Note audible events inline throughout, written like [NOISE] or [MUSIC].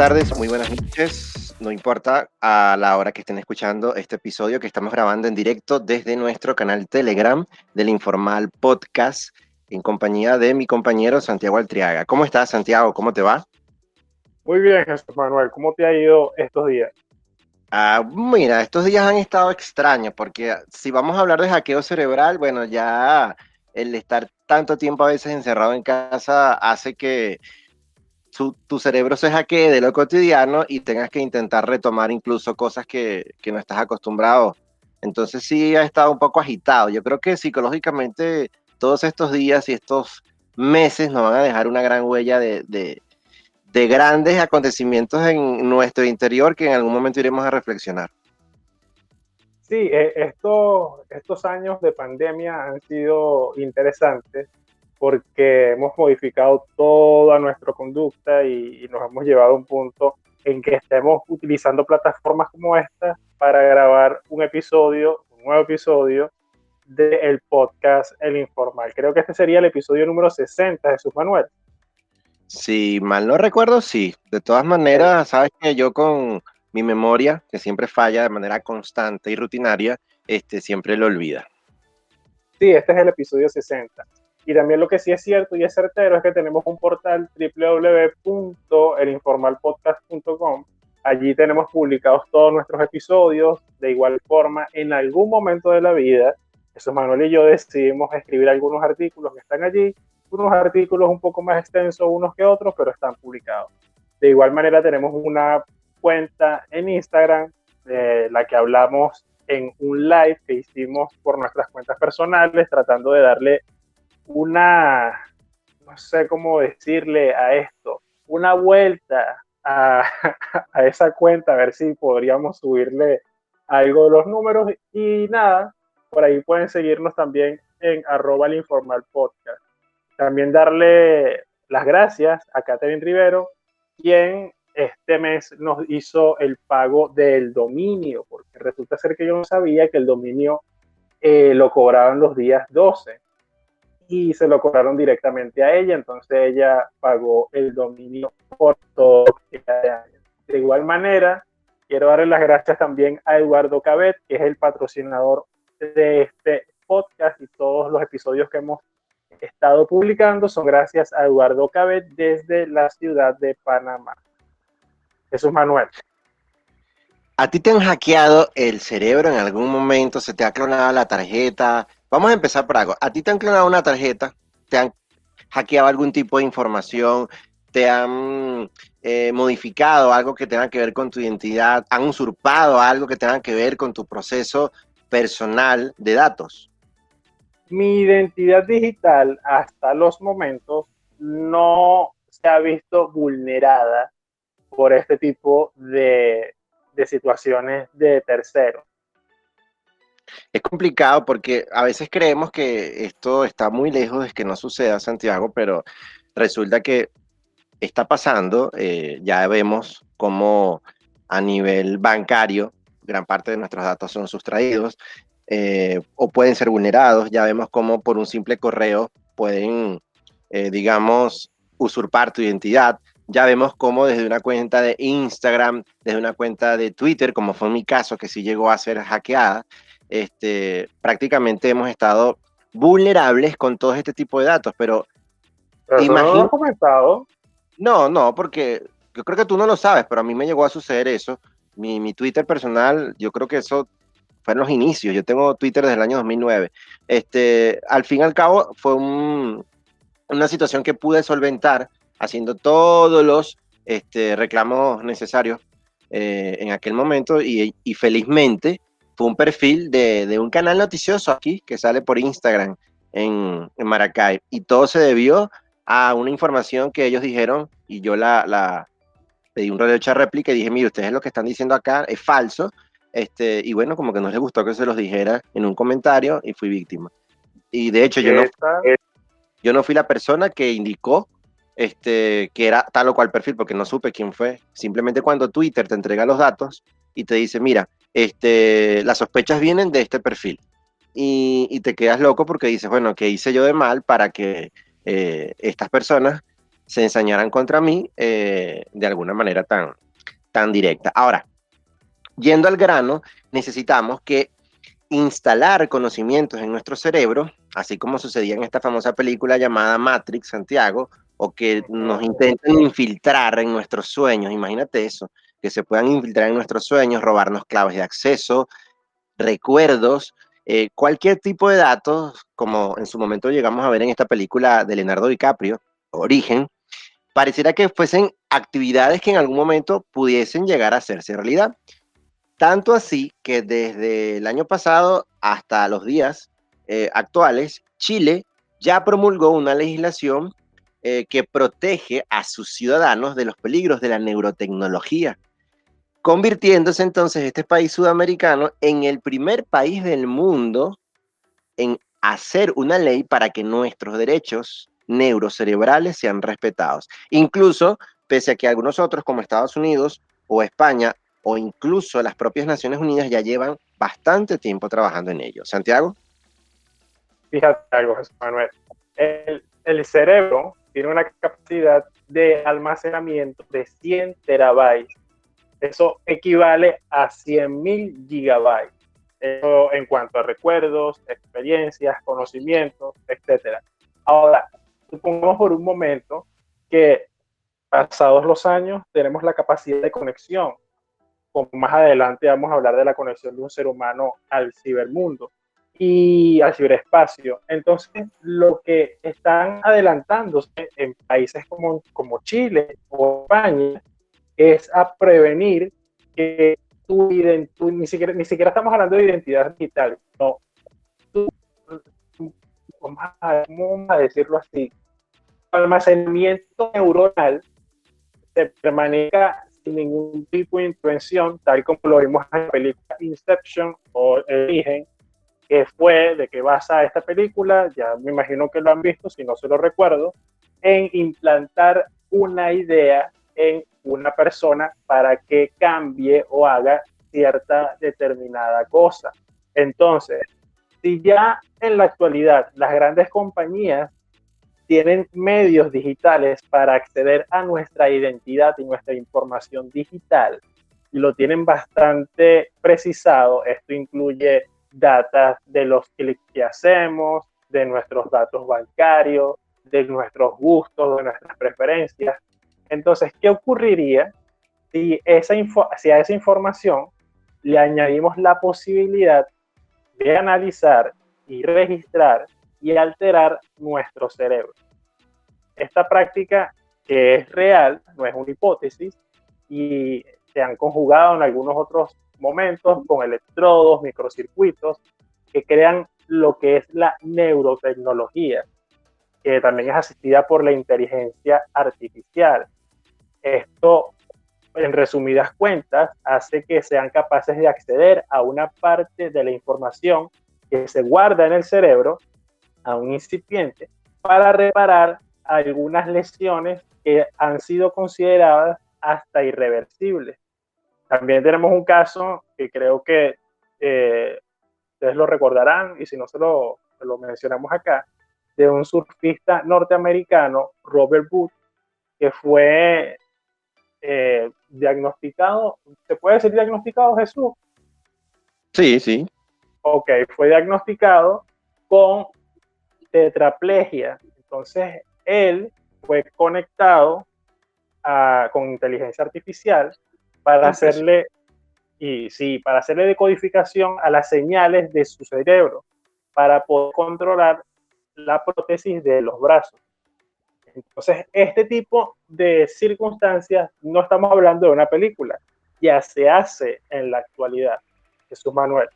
buenas tardes, muy buenas noches. No importa a la hora que estén escuchando este episodio que estamos grabando en directo desde nuestro canal Telegram del Informal Podcast en compañía de mi compañero Santiago Altriaga. ¿Cómo estás, Santiago? ¿Cómo te va? Muy bien, Jesús Manuel. ¿Cómo te ha ido estos días? Ah, mira, estos días han estado extraños porque si vamos a hablar de hackeo cerebral, bueno, ya el estar tanto tiempo a veces encerrado en casa hace que tu cerebro se hackee de lo cotidiano y tengas que intentar retomar incluso cosas que, que, no estás acostumbrado. Entonces sí ha estado un poco agitado. Yo creo que psicológicamente todos estos días y estos meses nos van a dejar una gran huella de, de, de grandes acontecimientos en nuestro interior que en algún momento iremos a reflexionar. Sí, eh, estos, estos años de pandemia han sido interesantes porque hemos modificado toda nuestra conducta y, nos hemos llevado a un punto en que estemos utilizando plataformas como esta para grabar un episodio, un nuevo episodio del podcast El Informal. Creo que este sería el episodio número 60, de Jesús Manuel. Si mal no recuerdo, sí. De todas maneras, sabes que yo con mi memoria, que siempre falla de manera constante y rutinaria, este, siempre lo olvida. Sí, este es el episodio 60. Y también lo que sí es cierto y es certero es que tenemos un portal www.elinformalpodcast.com. Allí tenemos publicados todos nuestros episodios. De igual forma, en algún momento de la vida, Jesús Manuel y yo decidimos escribir algunos artículos que están allí, unos artículos un poco más extensos unos que otros, pero están publicados. De igual manera, tenemos una cuenta en Instagram, de la que hablamos en un live que hicimos por nuestras cuentas personales, tratando de darle una, no sé cómo decirle a esto, una vuelta a, [LAUGHS] esa cuenta, a ver si podríamos subirle algo de los números. Y nada, por ahí pueden seguirnos también en arroba el informal podcast. También darle las gracias a Catherine Rivero, quien este mes nos hizo el pago del dominio, porque resulta ser que yo no sabía que el dominio eh, lo cobraban los días 12 y se lo cobraron directamente a ella, entonces ella pagó el dominio por todo De igual manera, quiero darle las gracias también a Eduardo Cabet, que es el patrocinador de este podcast y todos los episodios que hemos estado publicando son gracias a Eduardo Cabet desde la ciudad de Panamá. Jesús Manuel. ¿A ti te han hackeado el cerebro en algún momento? ¿Se te ha clonado la tarjeta? Vamos a empezar por algo. ¿A ti te han clonado una tarjeta? ¿Te han hackeado algún tipo de información? ¿Te han eh, modificado algo que tenga que ver con tu identidad? ¿Han usurpado algo que tenga que ver con tu proceso personal de datos? Mi identidad digital hasta los momentos no se ha visto vulnerada por este tipo de, de situaciones de terceros. Es complicado porque a veces creemos que esto está muy lejos de que no suceda, Santiago, pero resulta que está pasando. Eh, ya vemos cómo a nivel bancario gran parte de nuestros datos son sustraídos eh, o pueden ser vulnerados. Ya vemos cómo por un simple correo pueden, eh, digamos, usurpar tu identidad. Ya vemos cómo desde una cuenta de Instagram, desde una cuenta de Twitter, como fue mi caso, que sí llegó a ser hackeada, este, prácticamente hemos estado vulnerables con todo este tipo de datos, pero... imagino, no comentado. No, no, porque yo creo que tú no lo sabes, pero a mí me llegó a suceder eso. Mi, mi Twitter personal, yo creo que eso fue en los inicios. Yo tengo Twitter desde el año 2009. Este, al fin y al cabo, fue una situación que pude solventar haciendo todos los este, reclamos necesarios eh, en aquel momento y, y felizmente fue un perfil de, de, un canal noticioso aquí que sale por Instagram en, en, Maracay. Y todo se debió a una información que ellos dijeron y yo la, la pedí un radio de réplica y dije, mire, ustedes lo que están diciendo acá es falso. Este, y bueno, como que no les gustó que se los dijera en un comentario y fui víctima. Y de hecho yo no, yo no fui la persona que indicó este, que era tal o cual perfil, porque no supe quién fue. Simplemente cuando Twitter te entrega los datos y te dice, mira, este, las sospechas vienen de este perfil. Y, te quedas loco porque dices, bueno, ¿qué hice yo de mal para que eh, estas personas se ensañaran contra mí eh, de alguna manera tan, tan directa. Ahora, yendo al grano, necesitamos que instalar conocimientos en nuestro cerebro, así como sucedía en esta famosa película llamada Matrix, Santiago, o que nos intenten infiltrar en nuestros sueños, imagínate eso, que se puedan infiltrar en nuestros sueños, robarnos claves de acceso, recuerdos, eh, cualquier tipo de datos, como en su momento llegamos a ver en esta película de Leonardo DiCaprio, Origen, pareciera que fuesen actividades que en algún momento pudiesen llegar a hacerse realidad. Tanto así que desde el año pasado hasta los días eh, actuales, Chile ya promulgó una legislación eh, que protege a sus ciudadanos de los peligros de la neurotecnología, convirtiéndose entonces este país sudamericano en el primer país del mundo en hacer una ley para que nuestros derechos neurocerebrales sean respetados. Incluso, pese a que algunos otros, como Estados Unidos o España, o incluso las propias Naciones Unidas ya llevan bastante tiempo trabajando en ello. Santiago. Fíjate algo, Jesús Manuel. El, el cerebro tiene una capacidad de almacenamiento de 100 terabytes. Eso equivale a 100.000 gigabytes. Eso en cuanto a recuerdos, experiencias, conocimientos, etc. Ahora, supongamos por un momento que pasados los años tenemos la capacidad de conexión como más adelante vamos a hablar de la conexión de un ser humano al cibermundo y al ciberespacio. Entonces, lo que están adelantándose en países como, como Chile o España es a prevenir que tu, ni, siquiera, ni siquiera estamos hablando de identidad digital, no. a, vamos a decirlo así, almacenamiento neuronal se permanezca sin ningún tipo de intervención, tal como lo vimos en la película Inception o Origen, que fue de que basa esta película, ya me imagino que lo han visto, si no se lo recuerdo, en implantar una idea en una persona para que cambie o haga cierta determinada cosa. Entonces, si ya en la actualidad las grandes compañías tienen medios digitales para acceder a nuestra identidad y nuestra información digital y lo tienen bastante precisado. Esto incluye datos de los clics que hacemos, de nuestros datos bancarios, de nuestros gustos, de nuestras preferencias. Entonces, ¿qué ocurriría si, esa a esa información le añadimos la posibilidad de analizar y registrar y alterar nuestro cerebro. Esta práctica que es real, no es una hipótesis, y se han conjugado en algunos otros momentos con electrodos, microcircuitos, que crean lo que es la neurotecnología, que también es asistida por la inteligencia artificial. Esto, en resumidas cuentas, hace que sean capaces de acceder a una parte de la información que se guarda en el cerebro a un incipiente para reparar algunas lesiones que han sido consideradas hasta irreversibles. También tenemos un caso que creo que eh, ustedes lo recordarán y si no se lo, lo, mencionamos acá, de un surfista norteamericano, Robert Booth, que fue eh, diagnosticado, ¿se puede decir diagnosticado Jesús? Sí, sí. Ok, fue diagnosticado con tetraplegia. Entonces, él fue conectado con inteligencia artificial para hacerle, y sí, para hacerle decodificación a las señales de su cerebro, para poder controlar la prótesis de los brazos. Entonces, este tipo de circunstancias no estamos hablando de una película, ya se hace en la actualidad. Jesús Manuel.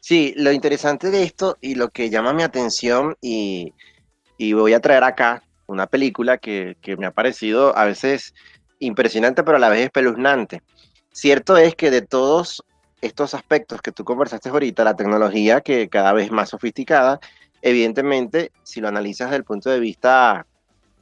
Sí, lo interesante de esto y lo que llama mi atención y, y voy a traer acá una película que, que, me ha parecido a veces impresionante, pero a la vez espeluznante. Cierto es que de todos estos aspectos que tú conversaste ahorita, la tecnología que cada vez más sofisticada, evidentemente, si lo analizas desde el punto de vista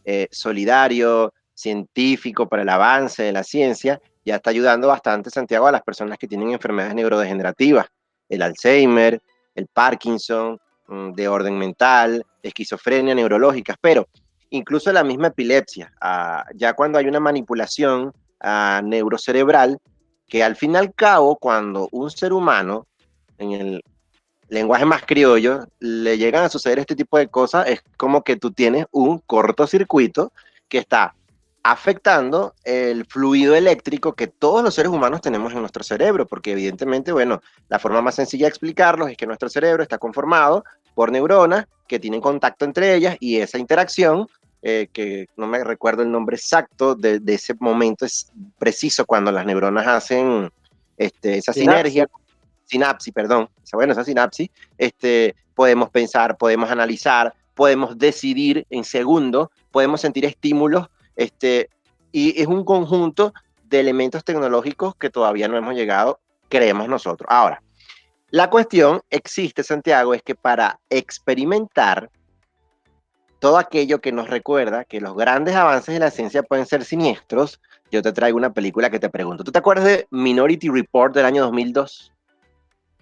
eh, solidario, científico, para el avance de la ciencia, ya está ayudando bastante, Santiago, a las personas que tienen enfermedades neurodegenerativas, el Alzheimer, el Parkinson, Mm, de orden mental, esquizofrenia neurológicas, pero incluso la misma epilepsia. Ah, ya cuando hay una manipulación ah, neurocerebral, que al fin y al cabo, cuando un ser humano, en el lenguaje más criollo, le llegan a suceder este tipo de cosas, es como que tú tienes un cortocircuito que está afectando el fluido eléctrico que todos los seres humanos tenemos en nuestro cerebro, porque evidentemente, bueno, la forma más sencilla de explicarlo es que nuestro cerebro está conformado por neuronas que tienen contacto entre ellas y esa interacción, eh, que no me recuerdo el nombre exacto de, ese momento, es preciso cuando las neuronas hacen este, esa sinergia, sinapsis, perdón, bueno, esa sinapsis, este, podemos pensar, podemos analizar, podemos decidir en segundos, podemos sentir estímulos este, y es un conjunto de elementos tecnológicos que todavía no hemos llegado, creemos nosotros. Ahora, la cuestión existe, Santiago, es que para experimentar todo aquello que nos recuerda que los grandes avances de la ciencia pueden ser siniestros, yo te traigo una película que te pregunto. ¿Tú te acuerdas de Minority Report del año 2002?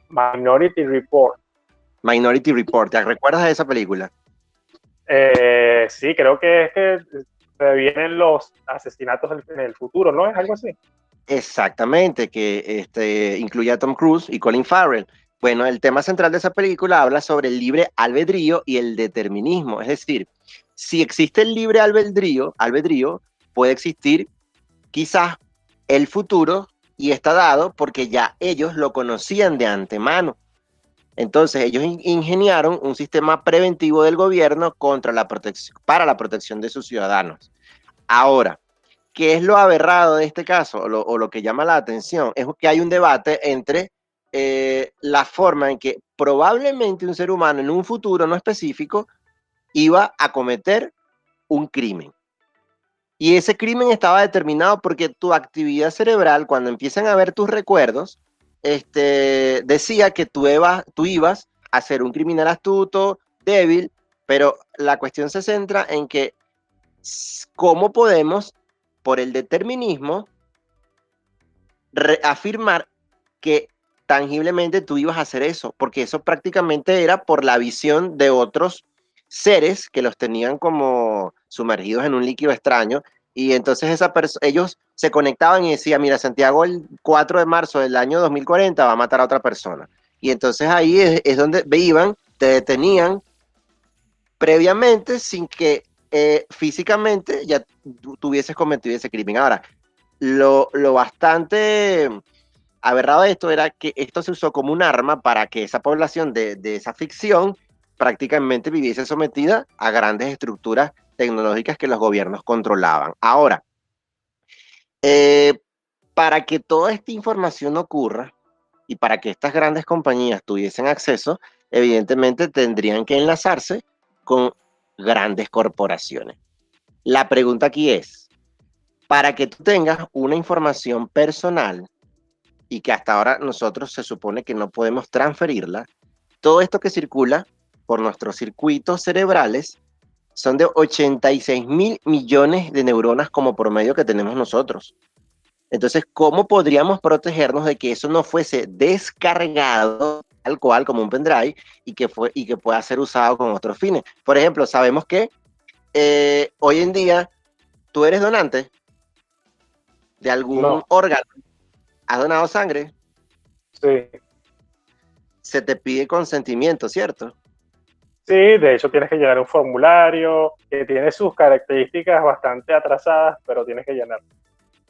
Minority Report. Minority Report, ¿te recuerdas de esa película? Eh, sí, creo que es que vienen los asesinatos en el futuro, ¿no? Es algo así. Exactamente, que este, incluye a Tom Cruise y Colin Farrell. Bueno, el tema central de esa película habla sobre el libre albedrío y el determinismo. Es decir, si existe el libre albedrío, albedrío puede existir quizás el futuro y está dado porque ya ellos lo conocían de antemano. Entonces ellos ingeniaron un sistema preventivo del gobierno contra la para la protección de sus ciudadanos. Ahora, ¿qué es lo aberrado de este caso o lo, que llama la atención? Es que hay un debate entre eh, la forma en que probablemente un ser humano en un futuro no específico iba a cometer un crimen. Y ese crimen estaba determinado porque tu actividad cerebral, cuando empiezan a ver tus recuerdos, este, decía que tú, tú ibas a ser un criminal astuto, débil, pero la cuestión se centra en que cómo podemos, por el determinismo, afirmar que tangiblemente tú ibas a hacer eso, porque eso prácticamente era por la visión de otros seres que los tenían como sumergidos en un líquido extraño y entonces esa ellos se conectaban y decían, mira, Santiago el 4 de marzo del año 2040 va a matar a otra persona. Y entonces ahí es, donde iban, te detenían previamente sin que eh, físicamente ya tuvieses cometido ese crimen. Ahora, lo, lo bastante aberrado de esto era que esto se usó como un arma para que esa población de, de esa ficción prácticamente viviese sometida a grandes estructuras tecnológicas que los gobiernos controlaban. Ahora, eh, para que toda esta información ocurra y para que estas grandes compañías tuviesen acceso, evidentemente tendrían que enlazarse con grandes corporaciones. La pregunta aquí es, para que tú tengas una información personal y que hasta ahora nosotros se supone que no podemos transferirla, todo esto que circula por nuestros circuitos cerebrales son de 86 mil millones de neuronas como promedio que tenemos nosotros. Entonces, ¿cómo podríamos protegernos de que eso no fuese descargado tal cual como un pendrive y que, fue, y que pueda ser usado con otros fines? Por ejemplo, sabemos que eh, hoy en día tú eres donante de algún órgano. ¿Has donado sangre? Sí. Se te pide consentimiento, ¿cierto? Sí, de hecho tienes que llenar un formulario que tiene sus características bastante atrasadas, pero tienes que llenar.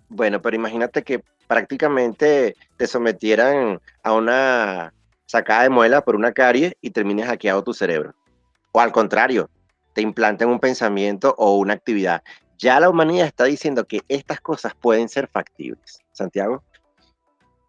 Bueno, pero imagínate que prácticamente te sometieran a una sacada de muela por una carie y termines hackeado tu cerebro. O al contrario, te implanten un pensamiento o una actividad. Ya la humanidad está diciendo que estas cosas pueden ser factibles. Santiago.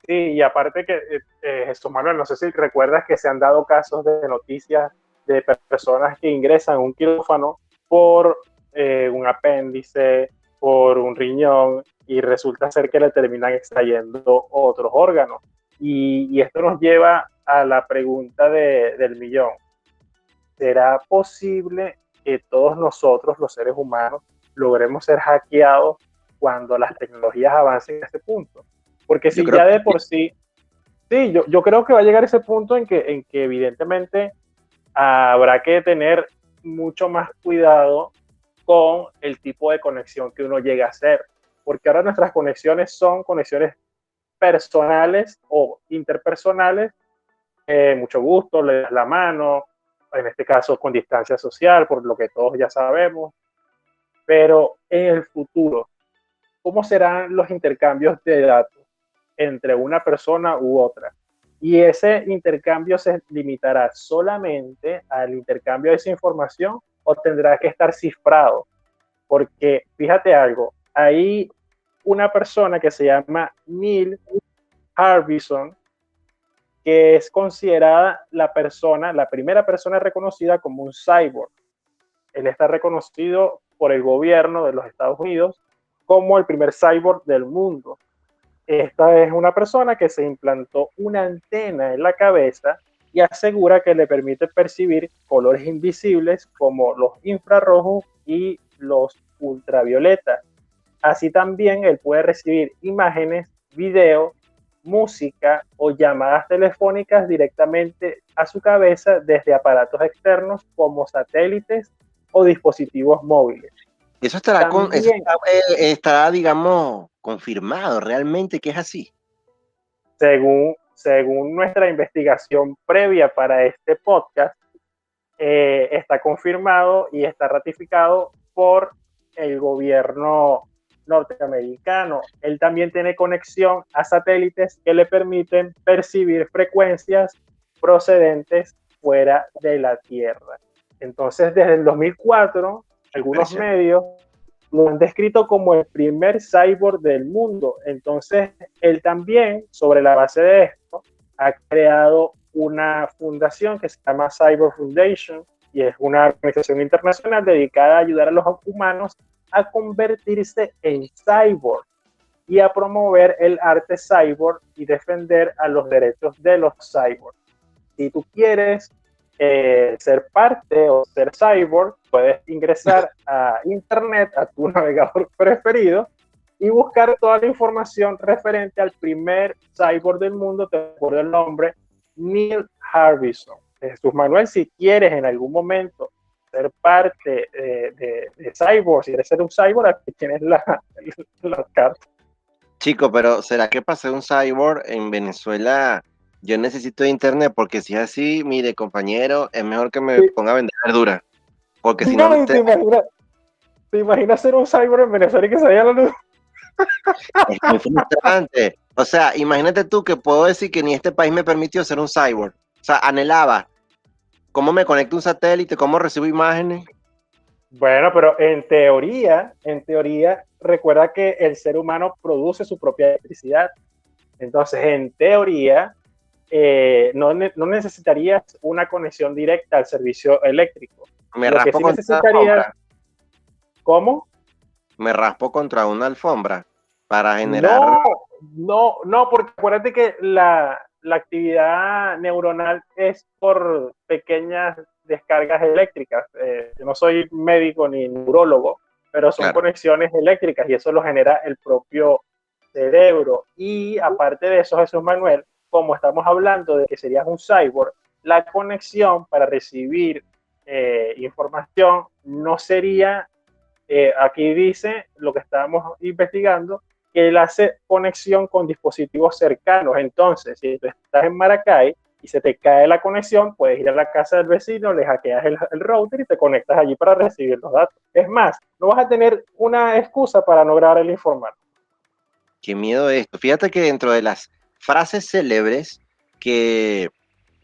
Sí, y aparte que, eh, eh Jesús Manuel, no sé si recuerdas que se han dado casos de noticias de personas que ingresan a un quirófano por eh, un apéndice, por un riñón y resulta ser que le terminan extrayendo otros órganos. Y, esto nos lleva a la pregunta del millón. ¿Será posible que todos nosotros, los seres humanos, logremos ser hackeados cuando las tecnologías avancen a ese punto? Porque si ya de por sí, sí, yo, yo creo que va a llegar ese punto en que, en que evidentemente habrá que tener mucho más cuidado con el tipo de conexión que uno llega a hacer. Porque ahora nuestras conexiones son conexiones personales o interpersonales. Eh, mucho gusto, le das la mano, en este caso con distancia social, por lo que todos ya sabemos. Pero en el futuro, ¿cómo serán los intercambios de datos entre una persona u otra? Y ese intercambio se limitará solamente al intercambio de esa información o tendrá que estar cifrado. Porque fíjate algo, hay una persona que se llama Neil Harbison, que es considerada la persona, la primera persona reconocida como un cyborg. Él está reconocido por el gobierno de los Estados Unidos como el primer cyborg del mundo. Esta es una persona que se implantó una antena en la cabeza y asegura que le permite percibir colores invisibles como los infrarrojos y los ultravioletas. Así también él puede recibir imágenes, video, música o llamadas telefónicas directamente a su cabeza desde aparatos externos como satélites o dispositivos móviles. Eso estará, con, eso eh, estará, digamos, confirmado realmente que es así. Según, según nuestra investigación previa para este podcast, eh, está confirmado y está ratificado por el gobierno norteamericano. Él también tiene conexión a satélites que le permiten percibir frecuencias procedentes fuera de la Tierra. Entonces, desde el 2004, algunos medios lo han descrito como el primer cyborg del mundo. Entonces, él también, sobre la base de esto, ha creado una fundación que se llama Cyber Foundation y es una organización internacional dedicada a ayudar a los humanos a convertirse en cyborg y a promover el arte cyborg y defender a los derechos de los cyborgs. Si tú quieres eh, ser parte o ser cyborg, puedes ingresar [LAUGHS] a internet, a tu [LAUGHS] navegador preferido, y buscar toda la información referente al primer cyborg del mundo, te acuerdo el nombre, Neil Harbison. Jesús Manuel, si quieres en algún momento ser parte de, de, Cyborg, si quieres ser un Cyborg, aquí tienes la, [LAUGHS] la carta. Chico, pero ¿será que para ser un Cyborg en Venezuela yo necesito internet? Porque si es así, mire, compañero, es mejor que me ponga a vender verdura. Porque si no... te, imaginas, ser un Cyborg en Venezuela y que se vaya la luz? Es muy frustrante. O sea, imagínate tú que puedo decir que ni este país me permitió ser un cyborg. O sea, anhelaba ¿Cómo me conecto un satélite? ¿Cómo recibo imágenes? Bueno, pero en teoría, en teoría, recuerda que el ser humano produce su propia electricidad. Entonces, en teoría, eh, no, no, necesitarías una conexión directa al servicio eléctrico. Me raspo contra una ¿Cómo? Me raspo contra una alfombra para generar. No, no, no, porque acuérdate que la, la actividad neuronal es por pequeñas descargas eléctricas. Eh, yo no soy médico ni neurólogo, pero son conexiones eléctricas y eso lo genera el propio cerebro. Y aparte de eso, Jesús Manuel, como estamos hablando de que serías un cyborg, la conexión para recibir eh, información no sería, eh, aquí dice lo que estábamos investigando, que él hace conexión con dispositivos cercanos. Entonces, si tú estás en Maracay y se te cae la conexión, puedes ir a la casa del vecino, le hackeas el, router y te conectas allí para recibir los datos. Es más, no vas a tener una excusa para no grabar el informar. Qué miedo esto. Fíjate que dentro de las frases célebres que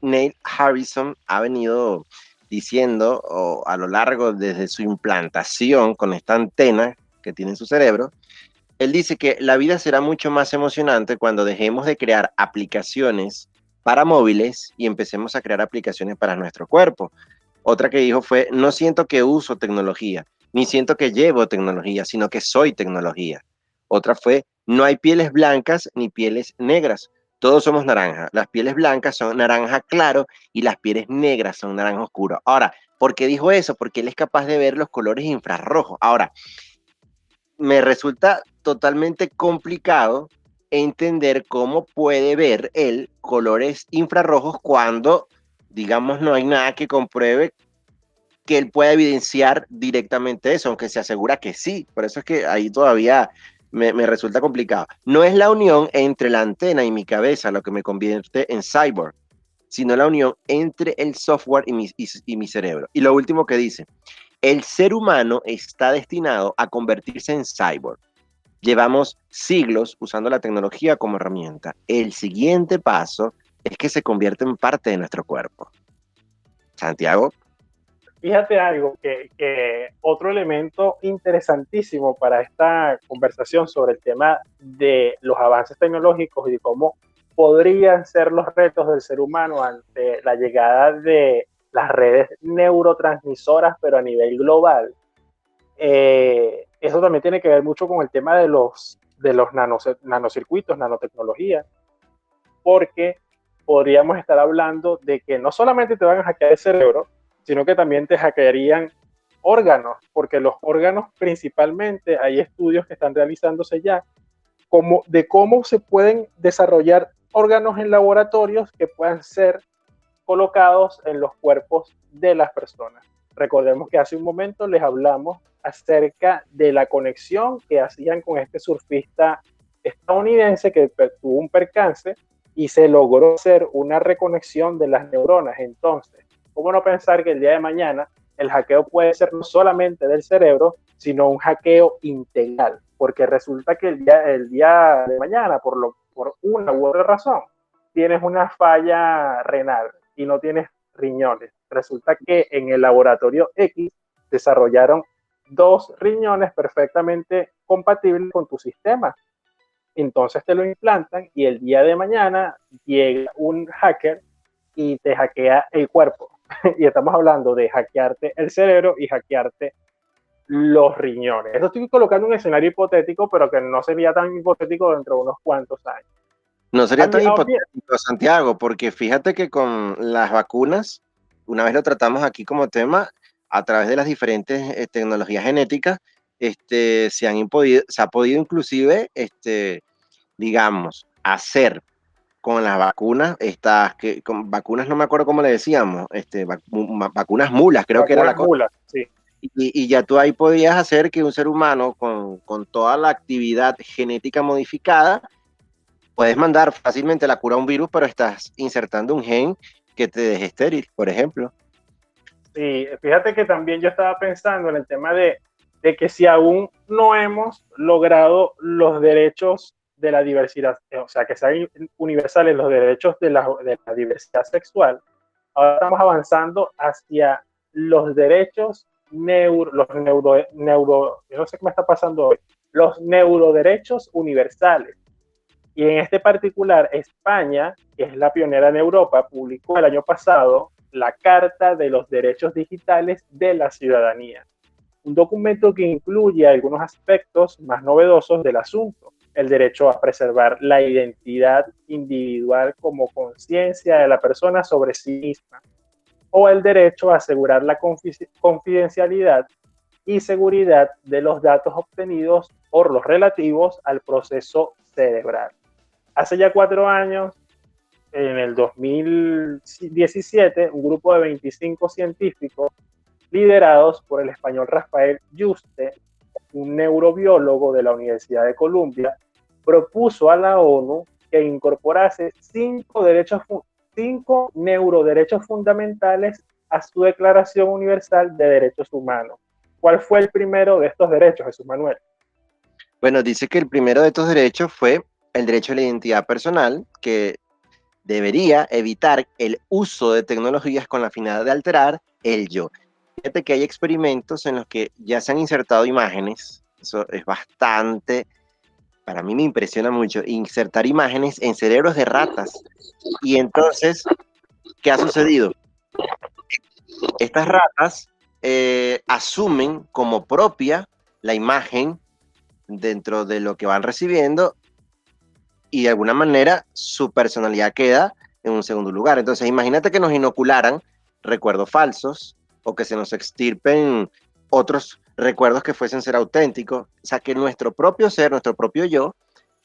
Neil Harrison ha venido diciendo a lo largo desde su implantación con esta antena que tiene en su cerebro, él dice que la vida será mucho más emocionante cuando dejemos de crear aplicaciones para móviles y empecemos a crear aplicaciones para nuestro cuerpo. Otra que dijo fue, no siento que uso tecnología, ni siento que llevo tecnología, sino que soy tecnología. Otra fue, no hay pieles blancas ni pieles negras, todos somos naranja. Las pieles blancas son naranja claro y las pieles negras son naranja oscuro. Ahora, ¿por qué dijo eso? Porque él es capaz de ver los colores infrarrojos. Ahora, me resulta totalmente complicado entender cómo puede ver él colores infrarrojos cuando, digamos, no hay nada que compruebe que él pueda evidenciar directamente eso, aunque se asegura que sí. Por eso es que ahí todavía me, resulta complicado. No es la unión entre la antena y mi cabeza lo que me convierte en cyborg, sino la unión entre el software y mi, y mi cerebro. Y lo último que dice, el ser humano está destinado a convertirse en cyborg. Llevamos siglos usando la tecnología como herramienta. El siguiente paso es que se convierte en parte de nuestro cuerpo. Santiago. Fíjate algo, que, otro elemento interesantísimo para esta conversación sobre el tema de los avances tecnológicos y de cómo podrían ser los retos del ser humano ante la llegada de las redes neurotransmisoras, pero a nivel global. Eh, eso también tiene que ver mucho con el tema de los, de los nanocircuitos, nanotecnología, porque podríamos estar hablando de que no solamente te van a hackear el cerebro, sino que también te hackearían órganos, porque los órganos principalmente, hay estudios que están realizándose ya, como de cómo se pueden desarrollar órganos en laboratorios que puedan ser colocados en los cuerpos de las personas. Recordemos que hace un momento les hablamos acerca de la conexión que hacían con este surfista estadounidense que tuvo un percance y se logró hacer una reconexión de las neuronas. Entonces, ¿cómo no pensar que el día de mañana el hackeo puede ser no solamente del cerebro, sino un hackeo integral? Porque resulta que el día, el día de mañana, por, lo, por una u otra razón, tienes una falla renal y no tienes riñones. Resulta que en el laboratorio X desarrollaron dos riñones perfectamente compatibles con tu sistema entonces te lo implantan y el día de mañana llega un hacker y te hackea el cuerpo. [LAUGHS] y estamos hablando de hackearte el cerebro y hackearte los riñones. Esto estoy colocando un escenario hipotético, pero que no sería tan hipotético dentro de unos cuantos años. No sería tan hipotético, Santiago, porque fíjate que con las vacunas, una vez lo tratamos aquí como tema, a través de las diferentes eh, tecnologías genéticas, este, se, han impodido, se ha podido inclusive, este, digamos, hacer con las vacunas, estas, que, con vacunas no me acuerdo cómo le decíamos, este, vacunas mulas, creo que era la cosa. sí. Y, y, ya tú ahí podías hacer que un ser humano con, con, toda la actividad genética modificada, puedes mandar fácilmente la cura a un virus, pero estás insertando un gen que te deje estéril, por ejemplo. Sí, fíjate que también yo estaba pensando en el tema de de que si aún no hemos logrado los derechos de la diversidad, eh, o sea, que sean universales los derechos de la, de la diversidad sexual, ahora estamos avanzando hacia los derechos neuro, los neuro, neuro, no sé qué me está pasando hoy, los neuroderechos universales. Y en este particular, España, que es la pionera en Europa, publicó el año pasado la Carta de los Derechos Digitales de la Ciudadanía un documento que incluye algunos aspectos más novedosos del asunto, el derecho a preservar la identidad individual como conciencia de la persona sobre sí misma, o el derecho a asegurar la confidencialidad y seguridad de los datos obtenidos por los relativos al proceso cerebral. Hace ya cuatro años, en el 2017, un grupo de 25 científicos liderados por el español Rafael Yuste, un neurobiólogo de la Universidad de Columbia, propuso a la ONU que incorporase cinco, derechos, cinco neuroderechos fundamentales a su Declaración Universal de Derechos Humanos. ¿Cuál fue el primero de estos derechos, Jesús Manuel? Bueno, dice que el primero de estos derechos fue el derecho a la identidad personal, que debería evitar el uso de tecnologías con la finalidad de alterar el yo. Fíjate que hay experimentos en los que ya se han insertado imágenes, eso es bastante, para mí me impresiona mucho, insertar imágenes en cerebros de ratas. Y entonces, ¿qué ha sucedido? Estas ratas eh, asumen como propia la imagen dentro de lo que van recibiendo y de alguna manera su personalidad queda en un segundo lugar. Entonces, imagínate que nos inocularan recuerdos falsos, o que se nos extirpen otros recuerdos que fuesen ser auténticos. O sea, que nuestro propio ser, nuestro propio yo,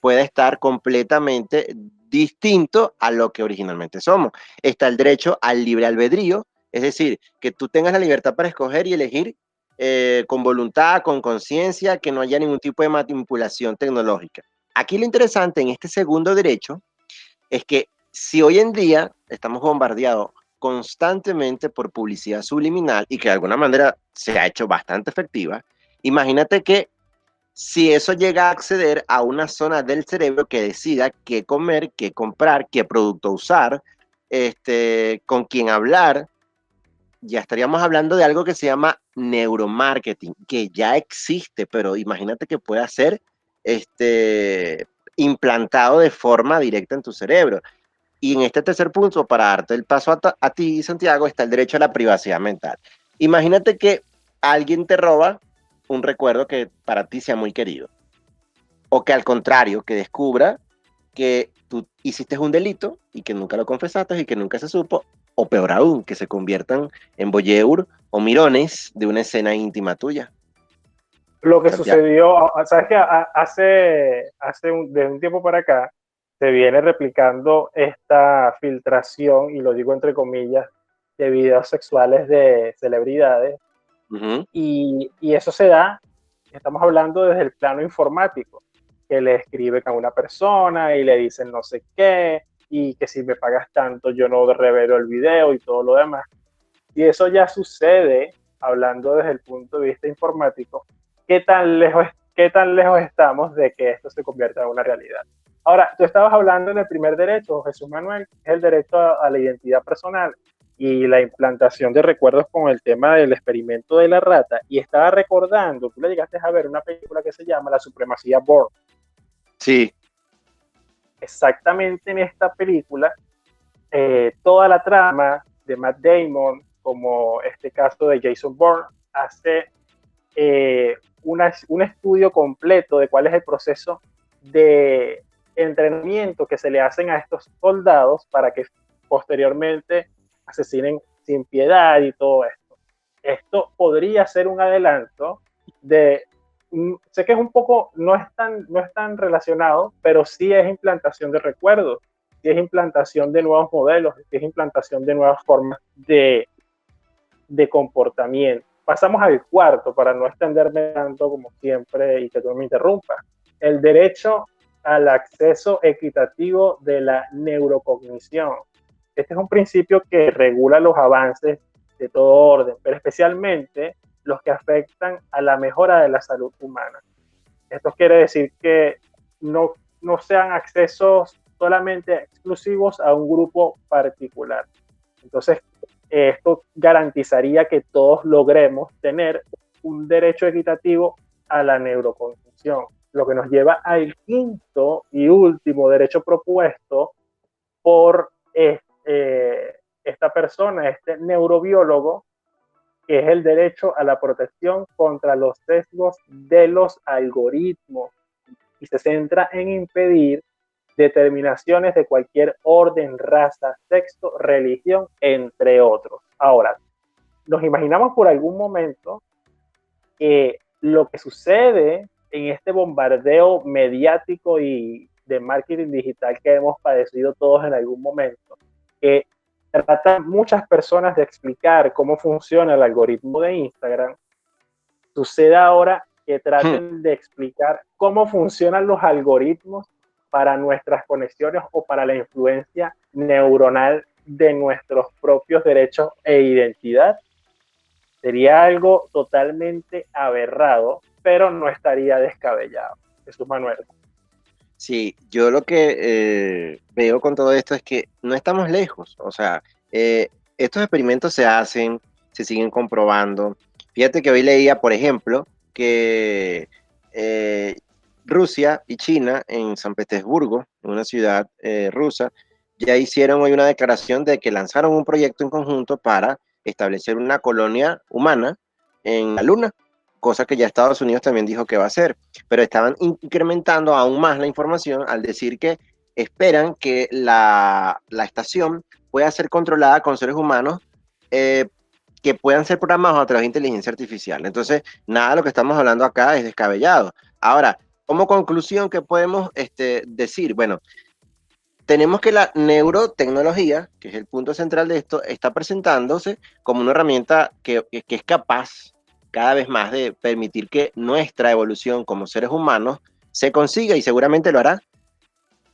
pueda estar completamente distinto a lo que originalmente somos. Está el derecho al libre albedrío, Es decir, que tú tengas la libertad para escoger y elegir eh, con voluntad, con conciencia, que no haya ningún tipo de manipulación tecnológica. Aquí lo interesante en este segundo derecho es que si hoy en día estamos bombardeados constantemente por publicidad subliminal y que de alguna manera se ha hecho bastante efectiva, imagínate que si eso llega a acceder a una zona del cerebro que decida qué comer, qué comprar, qué producto usar, este, con quién hablar, ya estaríamos hablando de algo que se llama neuromarketing, que ya existe, pero imagínate que pueda ser este, implantado de forma directa en tu cerebro. Y en este tercer punto, para darte el paso a, a ti, Santiago, está el derecho a la privacidad mental. Imagínate que alguien te roba un recuerdo que para ti sea muy querido. O que al contrario, que descubra que tú hiciste un delito y que nunca lo confesaste y que nunca se supo, o peor aún, que se conviertan en boyeur o mirones de una escena íntima tuya. Lo que sucedió, sabes que hace, hace un, de un tiempo para acá se viene replicando esta filtración, y lo digo entre comillas, de videos sexuales de celebridades y, eso se da, estamos hablando desde el plano informático, que le escribe a una persona y le dicen no sé qué, y que si me pagas tanto yo no revelo el video y todo lo demás. Y eso ya sucede, hablando desde el punto de vista informático, qué tan lejos, qué tan lejos estamos de que esto se convierta en una realidad. Ahora, tú estabas hablando en el primer derecho, Jesús Manuel, es el derecho a la identidad personal y la implantación de recuerdos con el tema del experimento de la rata. Y estaba recordando, tú le llegaste a ver una película que se llama La Supremacía Born. Sí. Exactamente en esta película, eh, toda la trama de Matt Damon, como este caso de Jason Bourne, hace eh, un estudio completo de cuál es el proceso de entrenamiento que se le hacen a estos soldados para que posteriormente asesinen sin piedad y todo esto. Esto podría ser un adelanto de, sé que es un poco, no es tan, no es tan relacionado, pero sí es implantación de recuerdos, sí es implantación de nuevos modelos, sí es implantación de nuevas formas de, de comportamiento. Pasamos al cuarto para no extenderme tanto como siempre y que tú me interrumpas. El derecho al acceso equitativo de la neurocognición. Este es un principio que regula los avances de todo orden, pero especialmente los que afectan a la mejora de la salud humana. Esto quiere decir que no, no sean accesos solamente exclusivos a un grupo particular. Entonces, esto garantizaría que todos logremos tener un derecho equitativo a la neurocognición, lo que nos lleva al quinto y último derecho propuesto por eh, esta persona, este neurobiólogo, que es el derecho a la protección contra los sesgos de los algoritmos y se centra en impedir determinaciones de cualquier orden, raza, sexo, religión, entre otros. Ahora, nos imaginamos por algún momento que lo que sucede en este bombardeo mediático y de marketing digital que hemos padecido todos en algún momento que tratan muchas personas de explicar cómo funciona el algoritmo de Instagram, sucede ahora que traten hmm. de explicar cómo funcionan los algoritmos para nuestras conexiones o para la influencia neuronal de nuestros propios derechos e identidad. Sería algo totalmente aberrado, pero no estaría descabellado. Jesús Manuel. Sí, yo lo que eh, veo con todo esto es que no estamos lejos. O sea, eh, estos experimentos se hacen, se siguen comprobando. Fíjate que hoy leía, por ejemplo, que eh, Rusia y China en San Petersburgo, en una ciudad rusa, ya hicieron hoy una declaración de que lanzaron un proyecto en conjunto para establecer una colonia humana en la Luna cosa que ya Estados Unidos también dijo que va a hacer, pero estaban incrementando aún más la información al decir que esperan que la, estación pueda ser controlada con seres humanos eh, que puedan ser programados a través de inteligencia artificial. Entonces, nada de lo que estamos hablando acá es descabellado. Ahora, como conclusión, ¿qué podemos este, decir? Bueno, tenemos que la neurotecnología, que es el punto central de esto, está presentándose como una herramienta que, que es capaz cada vez más de permitir que nuestra evolución como seres humanos se consiga y seguramente lo hará.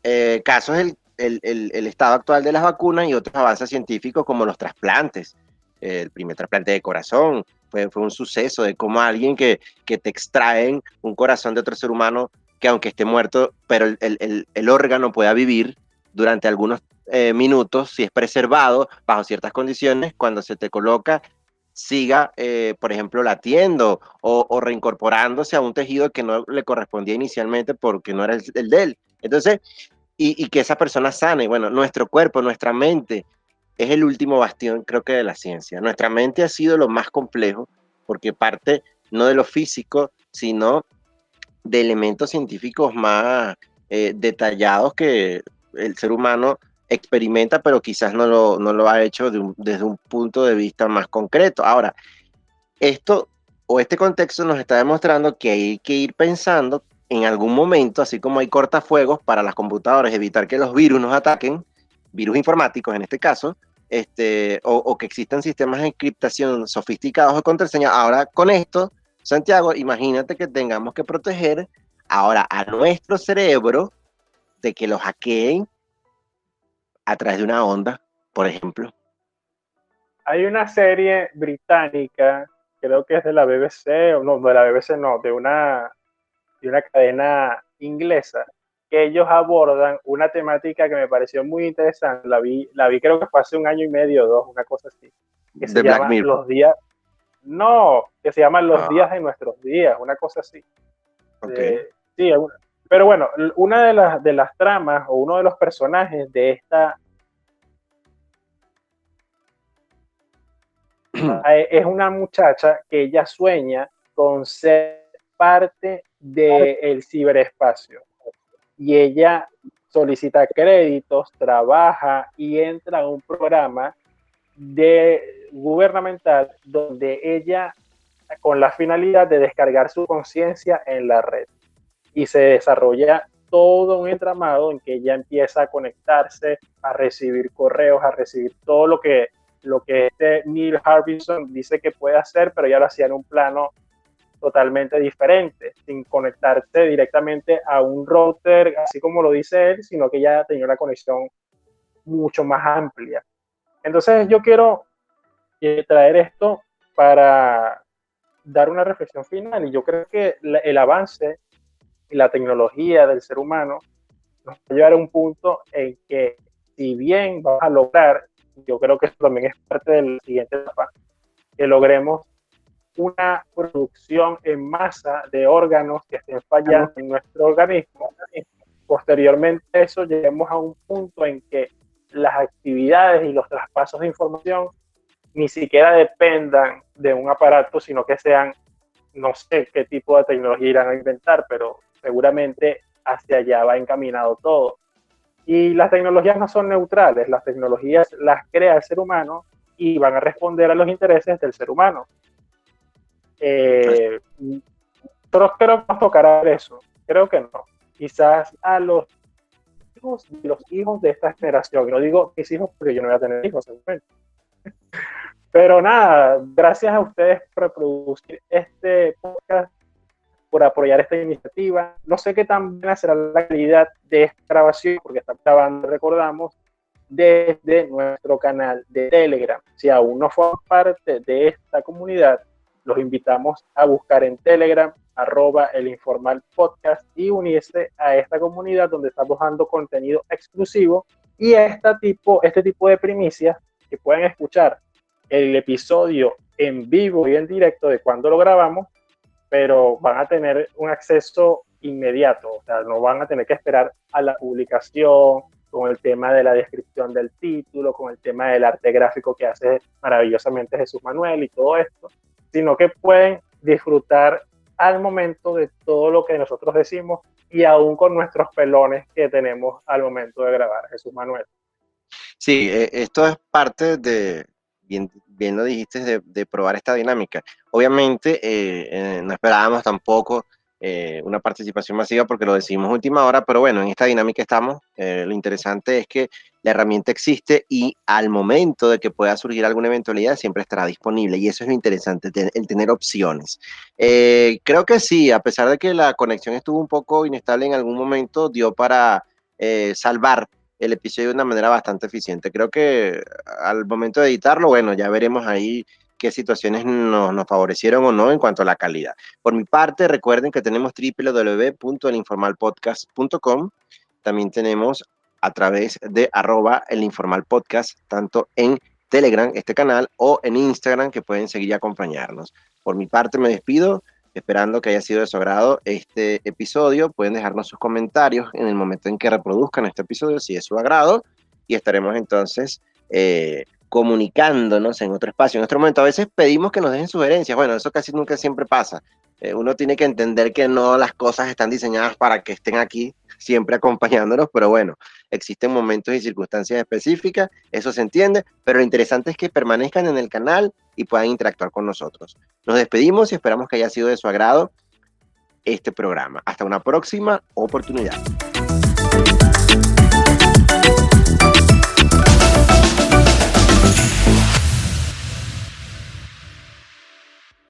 Eh, casos el, el, el, estado actual de las vacunas y otros avances científicos como los trasplantes. El primer trasplante de corazón fue, fue un suceso de cómo alguien que, que te extraen un corazón de otro ser humano que aunque esté muerto, pero el, el órgano pueda vivir durante algunos eh, minutos, si es preservado bajo ciertas condiciones, cuando se te coloca siga, eh, por ejemplo, latiendo o, reincorporándose a un tejido que no le correspondía inicialmente porque no era el, de él. Entonces, y, que esa persona sane. Bueno, nuestro cuerpo, nuestra mente es el último bastión, creo que, de la ciencia. Nuestra mente ha sido lo más complejo porque parte no de lo físico, sino de elementos científicos más eh, detallados que el ser humano experimenta, pero quizás no lo, no lo ha hecho desde un punto de vista más concreto. Ahora, esto o este contexto nos está demostrando que hay que ir pensando en algún momento, así como hay cortafuegos para las computadoras, evitar que los virus nos ataquen, virus informáticos en este caso, este, o, que existan sistemas de encriptación sofisticados o contraseña. Ahora, con esto, Santiago, imagínate que tengamos que proteger ahora a nuestro cerebro de que los hackeen a través de una onda, por ejemplo? Hay una serie británica, creo que es de la BBC, o no, de la BBC no, de una, de una cadena inglesa, que ellos abordan una temática que me pareció muy interesante. La vi, la vi creo que fue hace un año y medio o dos, una cosa así. Que se llama Los días. No, que se llaman Los ah. días de nuestros días, una cosa así. Okay. sí, pero bueno, una de las, de las tramas o uno de los personajes de esta [CLEARS THROAT] es una muchacha que ella sueña con ser parte del ciberespacio. Y ella solicita créditos, trabaja y entra a un programa de gubernamental donde ella con la finalidad de descargar su conciencia en la red y se desarrolla todo un entramado en que ella empieza a conectarse, a recibir correos, a recibir todo lo que, lo que este Neil Harbison dice que puede hacer, pero ya lo hacía en un plano totalmente diferente, sin conectarse directamente a un router, así como lo dice él, sino que ya tenía una conexión mucho más amplia. Entonces yo quiero eh, traer esto para dar una reflexión final y yo creo que el avance y la tecnología del ser humano nos va a llevar a un punto en que si bien vamos a lograr, yo creo que eso también es parte de la siguiente etapa, que logremos una producción en masa de órganos que estén fallando en nuestro organismo. Posteriormente eso lleguemos a un punto en que las actividades y los traspasos de información ni siquiera dependan de un aparato, sino que sean, no sé qué tipo de tecnología irán a inventar, pero seguramente hacia allá va encaminado todo. Y las tecnologías no son neutrales, las tecnologías las crea el ser humano y van a responder a los intereses del ser humano. Eh, nosotros creo que nos tocará eso, creo que no. Quizás a los hijos, los hijos de esta generación, no digo mis hijos porque yo no voy a tener hijos, seguramente. [LAUGHS] Pero nada, gracias a ustedes por producir este podcast por apoyar esta iniciativa. No sé qué tan buena será la calidad de esta grabación, porque está grabando, recordamos, desde nuestro canal de Telegram. Si aún no forman parte de esta comunidad, los invitamos a buscar en Telegram arroba el informal podcast y unirse a esta comunidad donde estamos dando contenido exclusivo y este tipo, este tipo de primicias que pueden escuchar el episodio en vivo y en directo de cuando lo grabamos pero van a tener un acceso inmediato, o sea, no van a tener que esperar a la publicación con el tema de la descripción del título, con el tema del arte gráfico que hace maravillosamente Jesús Manuel y todo esto, sino que pueden disfrutar al momento de todo lo que nosotros decimos y aún con nuestros pelones que tenemos al momento de grabar, Jesús Manuel. Sí, e, esto es parte de, bien, bien lo dijiste, de, probar esta dinámica. Obviamente, eh, eh, no esperábamos tampoco eh, una participación masiva porque lo decidimos última hora, pero bueno, en esta dinámica estamos. Lo interesante es que la herramienta existe y al momento de que pueda surgir alguna eventualidad siempre estará disponible y eso es lo interesante, el tener opciones. Creo que sí, a pesar de que la conexión estuvo un poco inestable en algún momento, dio para salvar el episodio de una manera bastante eficiente. Creo que al momento de editarlo, bueno, ya veremos ahí qué situaciones nos, nos, favorecieron o no en cuanto a la calidad. Por mi parte, recuerden que tenemos www.elinformalpodcast.com. También tenemos a través de arroba el informal podcast, tanto en Telegram, este canal, o en Instagram, que pueden seguir y acompañarnos. Por mi parte, me despido, esperando que haya sido de su agrado este episodio. Pueden dejarnos sus comentarios en el momento en que reproduzcan este episodio, si es su agrado, y estaremos entonces eh, comunicándonos en otro espacio. En otro momento a veces pedimos que nos dejen sugerencias. Bueno, eso casi nunca siempre pasa. Eh, uno tiene que entender que no las cosas están diseñadas para que estén aquí siempre acompañándonos, pero bueno, existen momentos y circunstancias específicas, eso se entiende, pero lo interesante es que permanezcan en el canal y puedan interactuar con nosotros. Nos despedimos y esperamos que haya sido de su agrado este programa. Hasta una próxima oportunidad.